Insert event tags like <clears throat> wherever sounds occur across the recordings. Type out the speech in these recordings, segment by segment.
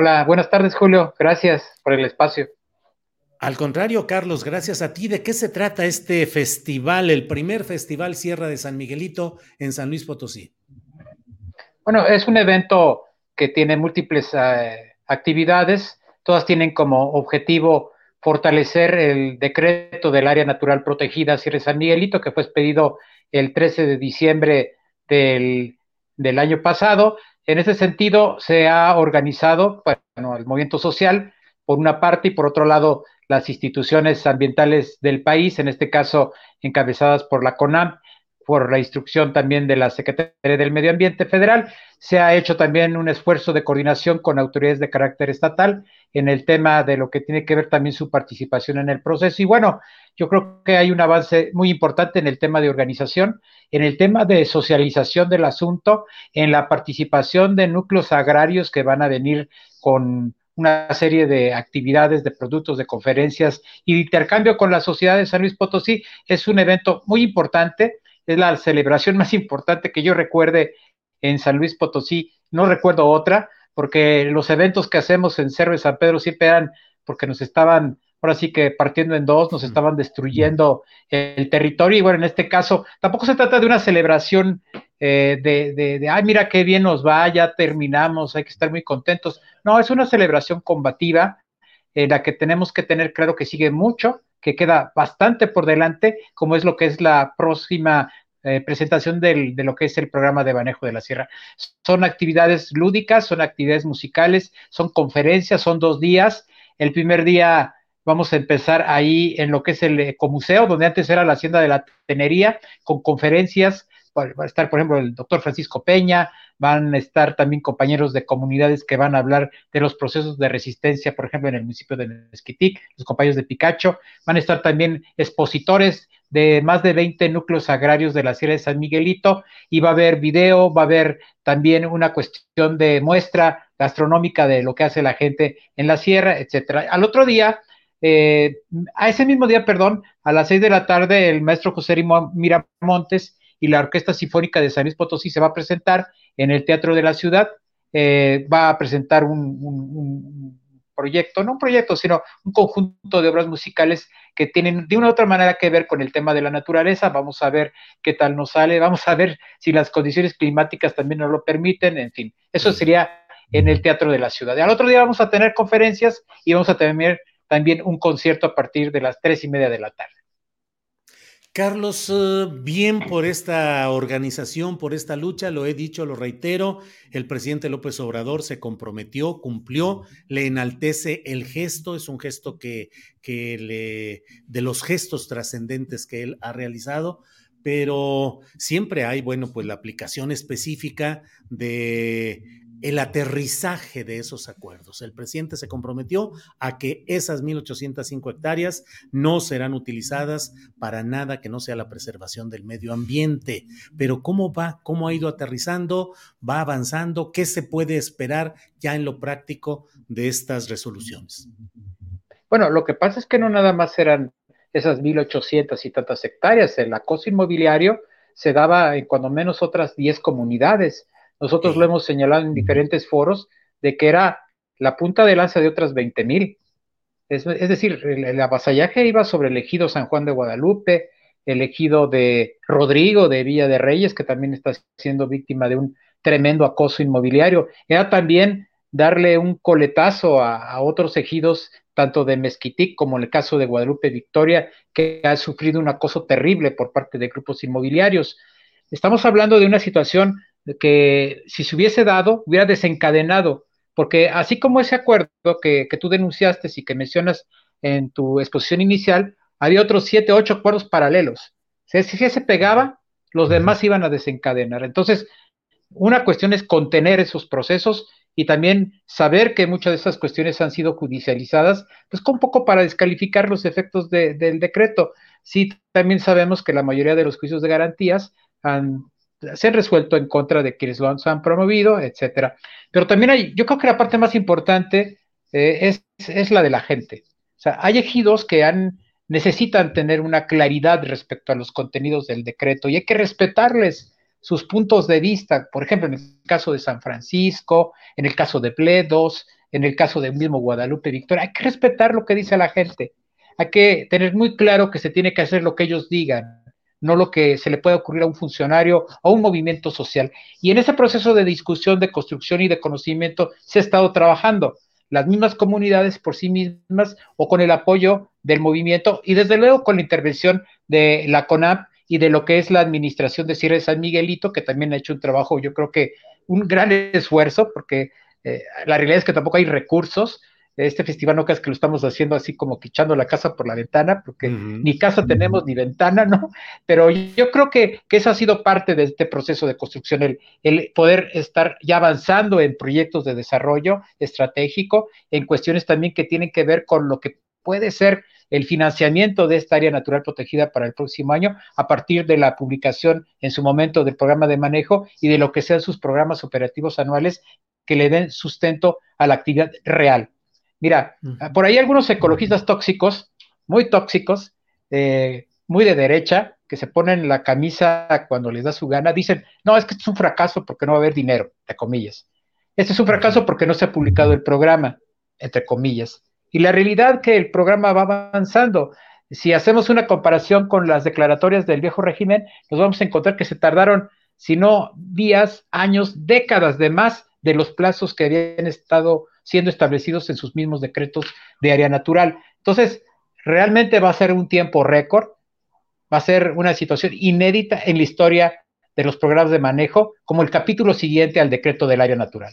Hola, buenas tardes, Julio. Gracias por el espacio. Al contrario, Carlos, gracias a ti. ¿De qué se trata este festival, el primer festival Sierra de San Miguelito en San Luis Potosí? Bueno, es un evento que tiene múltiples eh, actividades. Todas tienen como objetivo fortalecer el decreto del área natural protegida Sierra de San Miguelito, que fue expedido el 13 de diciembre del, del año pasado en ese sentido, se ha organizado bueno, el movimiento social, por una parte, y por otro lado, las instituciones ambientales del país, en este caso encabezadas por la CONAM, por la instrucción también de la Secretaría del Medio Ambiente Federal. Se ha hecho también un esfuerzo de coordinación con autoridades de carácter estatal en el tema de lo que tiene que ver también su participación en el proceso. Y bueno, yo creo que hay un avance muy importante en el tema de organización, en el tema de socialización del asunto, en la participación de núcleos agrarios que van a venir con una serie de actividades, de productos, de conferencias y de intercambio con la sociedad de San Luis Potosí. Es un evento muy importante es la celebración <laughs> más importante que yo recuerde en San Luis Potosí. No recuerdo otra, porque los eventos que hacemos en Cerro de San Pedro siempre eran porque nos estaban, ahora sí que partiendo en dos, nos estaban destruyendo el territorio. Y bueno, en este caso, tampoco se trata de una celebración eh, de, de, de, ay, mira qué bien nos va, ya terminamos, hay que estar muy contentos. No, es una celebración combativa en la que tenemos que tener claro que sigue mucho, que queda bastante por delante, como es lo que es la próxima eh, presentación del, de lo que es el programa de manejo de la sierra. Son actividades lúdicas, son actividades musicales, son conferencias, son dos días. El primer día vamos a empezar ahí en lo que es el ecomuseo, donde antes era la hacienda de la tenería, con conferencias. Va a estar, por ejemplo, el doctor Francisco Peña, van a estar también compañeros de comunidades que van a hablar de los procesos de resistencia, por ejemplo, en el municipio de Mezquitic, los compañeros de Picacho, van a estar también expositores de más de 20 núcleos agrarios de la Sierra de San Miguelito y va a haber video, va a haber también una cuestión de muestra gastronómica de lo que hace la gente en la sierra, etcétera. Al otro día, eh, a ese mismo día, perdón, a las seis de la tarde, el maestro José Miramontes y la Orquesta Sinfónica de San Luis Potosí se va a presentar en el Teatro de la Ciudad, eh, va a presentar un, un, proyecto, no un proyecto, sino un conjunto de obras musicales que tienen de una u otra manera que ver con el tema de la naturaleza. Vamos a ver qué tal nos sale, vamos a ver si las condiciones climáticas también nos lo permiten, en fin, eso sería en el Teatro de la Ciudad. Al otro día vamos a tener conferencias y vamos a tener también un concierto a partir de las tres y media de la tarde. Carlos, eh, bien por esta organización, por esta lucha, lo he dicho, lo reitero, el presidente López Obrador se comprometió, cumplió, le enaltece el gesto, es un gesto que, le, de los gestos trascendentes que él ha realizado, pero siempre hay, bueno, pues la aplicación específica de el aterrizaje de esos acuerdos. El presidente se comprometió a que esas 1.805 hectáreas no serán utilizadas para nada que no sea la preservación del medio ambiente. Pero ¿cómo va? ¿Cómo ha ido aterrizando? ¿Va avanzando? ¿Qué se puede esperar ya en lo práctico de estas resoluciones? Bueno, lo que pasa es que no nada más eran esas 1.800 y tantas hectáreas. El acoso inmobiliario se daba en cuando menos otras 10 comunidades nosotros lo hemos señalado en diferentes foros, de que era la punta de lanza de otras 20 mil. Es, decir, el, avasallaje iba sobre el ejido San Juan de Guadalupe, el ejido de Rodrigo de Villa de Reyes, que también está siendo víctima de un tremendo acoso inmobiliario. Era también darle un coletazo a, otros ejidos, tanto de Mezquitic como en el caso de Guadalupe Victoria, que ha sufrido un acoso terrible por parte de grupos inmobiliarios. Estamos hablando de una situación que si se hubiese dado, hubiera desencadenado porque así como ese acuerdo que, tú denunciaste y que mencionas en tu exposición inicial, había otros siete, ocho acuerdos paralelos. Si, si se pegaba, los demás iban a desencadenar. Entonces, una cuestión es contener esos procesos y también saber que muchas de esas cuestiones han sido judicializadas, pues un poco para descalificar los efectos del decreto. Sí, también sabemos que la mayoría de los juicios de garantías han se han resuelto en contra de quienes lo han, promovido, etcétera. Pero también hay, yo creo que la parte más importante eh, es, la de la gente. O sea, hay ejidos que han, necesitan tener una claridad respecto a los contenidos del decreto y hay que respetarles sus puntos de vista. Por ejemplo, en el caso de San Francisco, en el caso de Pledos, en el caso del mismo Guadalupe Victoria, hay que respetar lo que dice la gente. Hay que tener muy claro que se tiene que hacer lo que ellos digan no lo que se le puede ocurrir a un funcionario o un movimiento social. Y en ese proceso de discusión, de construcción y de conocimiento se ha estado trabajando las mismas comunidades por sí mismas o con el apoyo del movimiento y desde luego con la intervención de la CONAP y de lo que es la administración de Sierra de San Miguelito, que también ha hecho un trabajo, yo creo que un gran esfuerzo, porque eh, la realidad es que tampoco hay recursos, este festival no creas que lo estamos haciendo así como que echando la casa por la ventana, porque ni casa tenemos ni ventana, ¿no? Pero yo creo que, que, eso ha sido parte de este proceso de construcción, el, el poder estar ya avanzando en proyectos de desarrollo estratégico, en cuestiones también que tienen que ver con lo que puede ser el financiamiento de esta área natural protegida para el próximo año a partir de la publicación en su momento del programa de manejo y de lo que sean sus programas operativos anuales que le den sustento a la actividad real. Mira, por ahí algunos ecologistas tóxicos, muy tóxicos, eh, muy de derecha, que se ponen la camisa cuando les da su gana, dicen, no, es que esto es un fracaso porque no va a haber dinero, entre comillas. Este es un fracaso porque no se ha publicado el programa, entre comillas. Y la realidad que el programa va avanzando. Si hacemos una comparación con las declaratorias del viejo régimen, nos vamos a encontrar que se tardaron, si no días, años, décadas de más de los plazos que habían estado siendo establecidos en sus mismos decretos de área natural. Entonces, realmente va a ser un tiempo récord, va a ser una situación inédita en la historia de los programas de manejo, como el capítulo siguiente al decreto del área natural.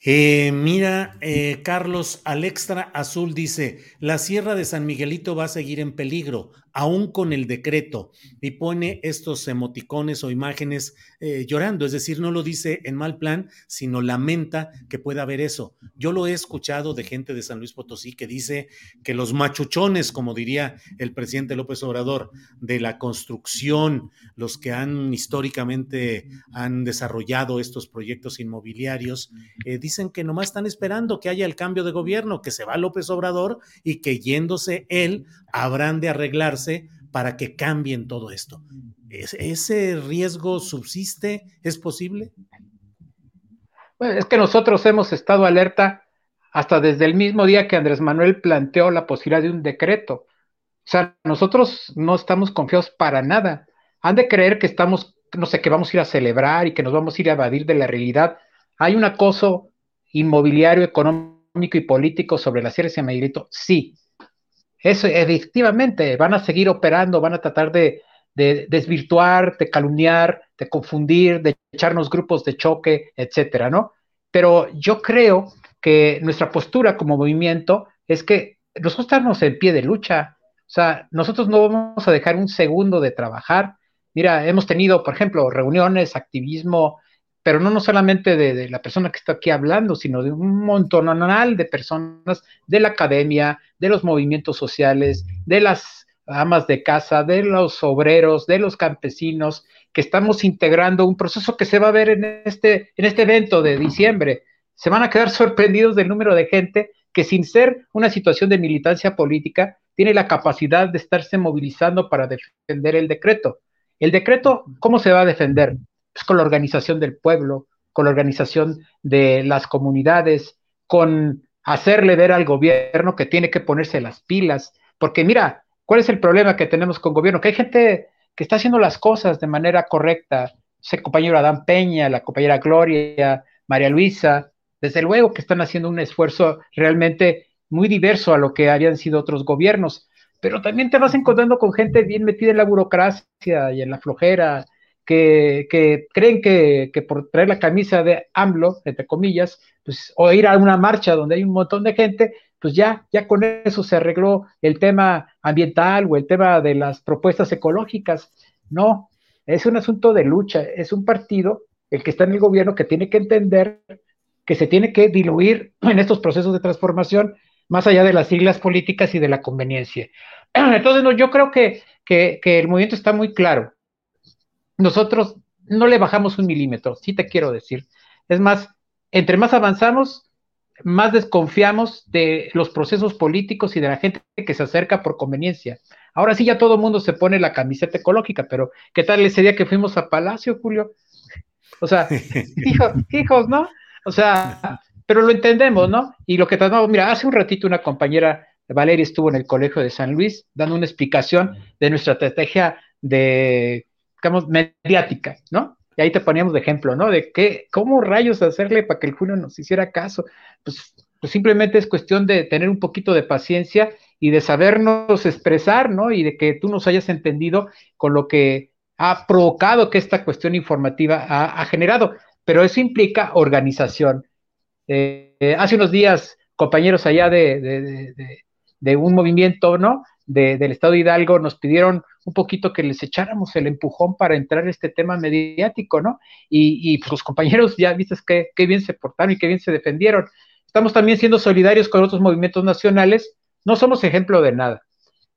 Eh, mira, eh, Carlos Alextra Azul dice, la Sierra de San Miguelito va a seguir en peligro aún con el decreto, y pone estos emoticones o imágenes eh, llorando, es decir, no lo dice en mal plan, sino lamenta que pueda haber eso. Yo lo he escuchado de gente de San Luis Potosí que dice que los machuchones, como diría el presidente López Obrador, de la construcción, los que han históricamente han desarrollado estos proyectos inmobiliarios, eh, dicen que nomás están esperando que haya el cambio de gobierno, que se va López Obrador y que yéndose él habrán de arreglarse para que cambien todo esto. ¿Ese riesgo subsiste? ¿Es posible? Bueno, es que nosotros hemos estado alerta hasta desde el mismo día que Andrés Manuel planteó la posibilidad de un decreto. O sea, nosotros no estamos confiados para nada han de creer que estamos, no sé, que vamos a ir a celebrar y que nos vamos a ir a evadir de la realidad. Hay un acoso inmobiliario, económico y político sobre la Sierra de Miguelito, sí. Eso, efectivamente, van a seguir operando, van a tratar de, de desvirtuar, de calumniar, de confundir, de echarnos grupos de choque, etcétera, ¿no? Pero yo creo que nuestra postura como movimiento es que nosotros estamos en pie de lucha. O sea, nosotros no vamos a dejar un segundo de trabajar. Mira, hemos tenido, por ejemplo, reuniones, activismo, pero no, no solamente de, la persona que está aquí hablando, sino de un montonal de personas de la academia, de los movimientos sociales, de las amas de casa, de los obreros, de los campesinos, que estamos integrando un proceso que se va a ver en este, en este evento de diciembre. Se van a quedar <laughs> sorprendidos del número de gente que sin ser una situación de militancia política, tiene la capacidad de estarse movilizando para defender el decreto. El decreto, ¿cómo se va a defender? Con la organización del pueblo, con la organización de las comunidades, con hacerle ver al gobierno que tiene que ponerse las pilas, porque mira, ¿cuál es el problema que tenemos con gobierno? Que hay gente que está haciendo las cosas de manera correcta, el compañero Adán Peña, la compañera Gloria, María Luisa, desde luego que están haciendo un esfuerzo realmente muy diverso a lo que habían sido otros gobiernos, pero también te vas encontrando con gente bien metida en la burocracia y en la flojera, que, creen que, por traer la camisa de AMLO, entre comillas, pues, o ir a una marcha donde hay un montón de gente, pues ya, ya con eso se arregló el tema ambiental o el tema de las propuestas ecológicas. No, es un asunto de lucha, es un partido, el que está en el gobierno, que tiene que entender que se tiene que diluir en estos procesos de transformación más allá de las siglas políticas y de la conveniencia. <clears throat> Entonces, no, yo creo que, que, el movimiento está muy claro. Nosotros no le bajamos un milímetro, sí te quiero decir. Es más, entre más avanzamos, más desconfiamos de los procesos políticos y de la gente que se acerca por conveniencia. Ahora sí ya todo el mundo se pone la camiseta ecológica, pero ¿qué tal ese día que fuimos a Palacio, Julio? O sea, <laughs> hijos, hijos, ¿no? O sea, pero lo entendemos, ¿no? Y lo que tratamos, mira, hace un ratito una compañera, Valeria, estuvo en el Colegio de San Luis dando una explicación de nuestra estrategia de, digamos, mediática, ¿no? Y ahí te poníamos de ejemplo, ¿no? De qué, cómo rayos hacerle para que el Julio nos hiciera caso. Pues, pues simplemente es cuestión de tener un poquito de paciencia y de sabernos expresar, ¿no? Y de que tú nos hayas entendido con lo que ha provocado que esta cuestión informativa ha generado pero eso implica organización. Eh, hace unos días, compañeros allá de, un movimiento, ¿no? del Estado de Hidalgo nos pidieron un poquito que les echáramos el empujón para entrar en este tema mediático, ¿no? Y, pues los compañeros ya viste qué bien se portaron y qué bien se defendieron. Estamos también siendo solidarios con otros movimientos nacionales, no somos ejemplo de nada.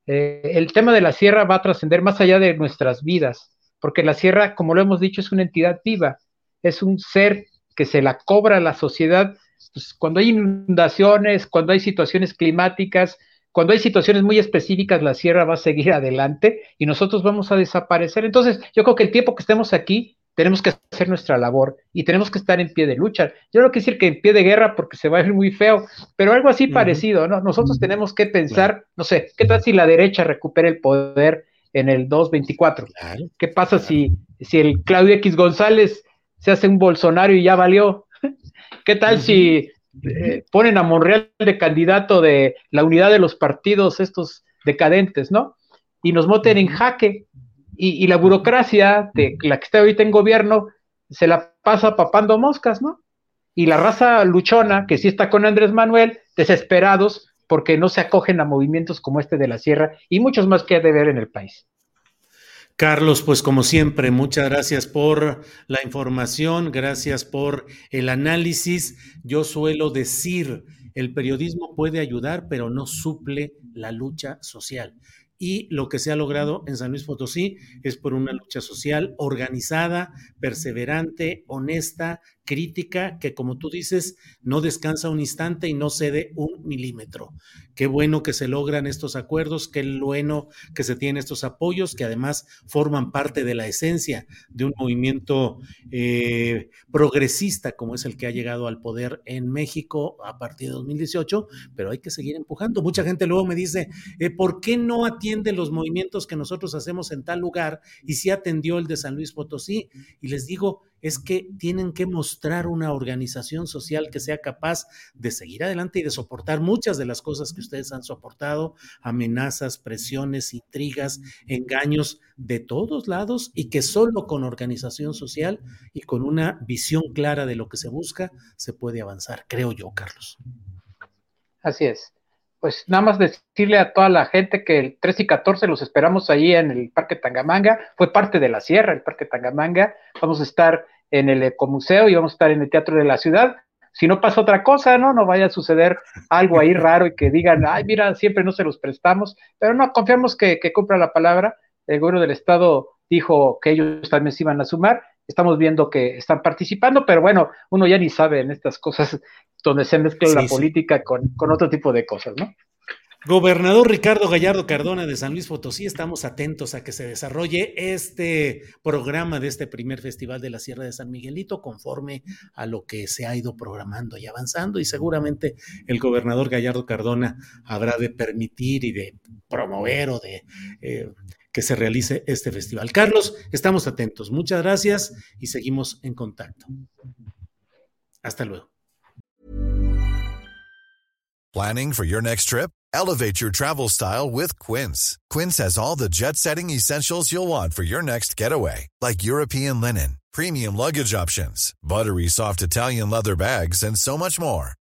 Eh, el tema de la sierra va a trascender más allá de nuestras vidas, porque la sierra, como lo hemos dicho, es una entidad viva es un ser que se la cobra a la sociedad pues, cuando hay inundaciones, cuando hay situaciones climáticas, cuando hay situaciones muy específicas, la sierra va a seguir <laughs> adelante y nosotros vamos a desaparecer. Entonces, yo creo que el tiempo que estemos aquí, tenemos que hacer nuestra labor y tenemos que estar en pie de lucha. Yo no quiero decir que en pie de guerra porque se va a ver muy feo, pero algo así parecido, ¿no? Nosotros tenemos que pensar, no sé, ¿qué tal si la derecha recupera el poder en el 224? ¿Qué pasa si, si el Claudio X González se hace un Bolsonaro y ya valió. <laughs> ¿Qué tal si eh, ponen a Monreal de candidato de la unidad de los partidos estos decadentes, ¿no? Y nos moten en jaque. Y, la burocracia de la que está ahorita en gobierno se la pasa papando moscas, ¿no? Y la raza luchona, que sí está con Andrés Manuel, desesperados porque no se acogen a movimientos como este de la sierra y muchos más que hay de ver en el país. Carlos, pues como siempre, muchas gracias por la información, gracias por el análisis. Yo suelo decir, el periodismo puede ayudar, pero no suple la lucha social. Y lo que se ha logrado en San Luis Potosí es por una lucha social organizada, perseverante, honesta, crítica que, como tú dices, no descansa un instante y no cede un milímetro. Qué bueno que se logran estos acuerdos, qué bueno que se tienen estos apoyos, que además forman parte de la esencia de un movimiento eh, progresista como es el que ha llegado al poder en México a partir de 2018, pero hay que seguir empujando. Mucha gente luego me dice, eh, ¿por qué no atiende los movimientos que nosotros hacemos en tal lugar y si atendió el de San Luis Potosí? Y les digo, es que tienen que mostrar una organización social que sea capaz de seguir adelante y de soportar muchas de las cosas que ustedes han soportado, amenazas, presiones, intrigas, engaños de todos lados y que solo con organización social y con una visión clara de lo que se busca se puede avanzar, creo yo, Carlos. Así es. Pues nada más decirle a toda la gente que el 13 y 14 los esperamos ahí en el Parque Tangamanga. Fue parte de la sierra, el Parque Tangamanga. Vamos a estar en el Ecomuseo y vamos a estar en el Teatro de la Ciudad. Si no pasa otra cosa, ¿no? No vaya a suceder algo ahí <laughs> raro y que digan, ay, mira, siempre no se los prestamos. Pero no, confiamos que, que cumpla la palabra. El gobierno del Estado dijo que ellos también se iban a sumar estamos viendo que están participando, pero bueno, uno ya ni sabe en estas cosas <laughs> donde se mezcla la política con, con, otro tipo de cosas, ¿no? Gobernador Ricardo Gallardo Cardona de San Luis Potosí, estamos atentos a que se desarrolle este programa de este primer Festival de la Sierra de San Miguelito conforme a lo que se ha ido programando y avanzando y seguramente el gobernador Gallardo Cardona habrá de permitir y de promover o de eh, que se realice este festival. Carlos, estamos atentos. Muchas gracias y seguimos en contacto. Hasta luego. Planning for your next trip? Elevate your travel style with Quince. Quince has all the jet-setting essentials you'll want for your next getaway, like European linen, premium luggage options, buttery soft Italian leather bags, and so much more.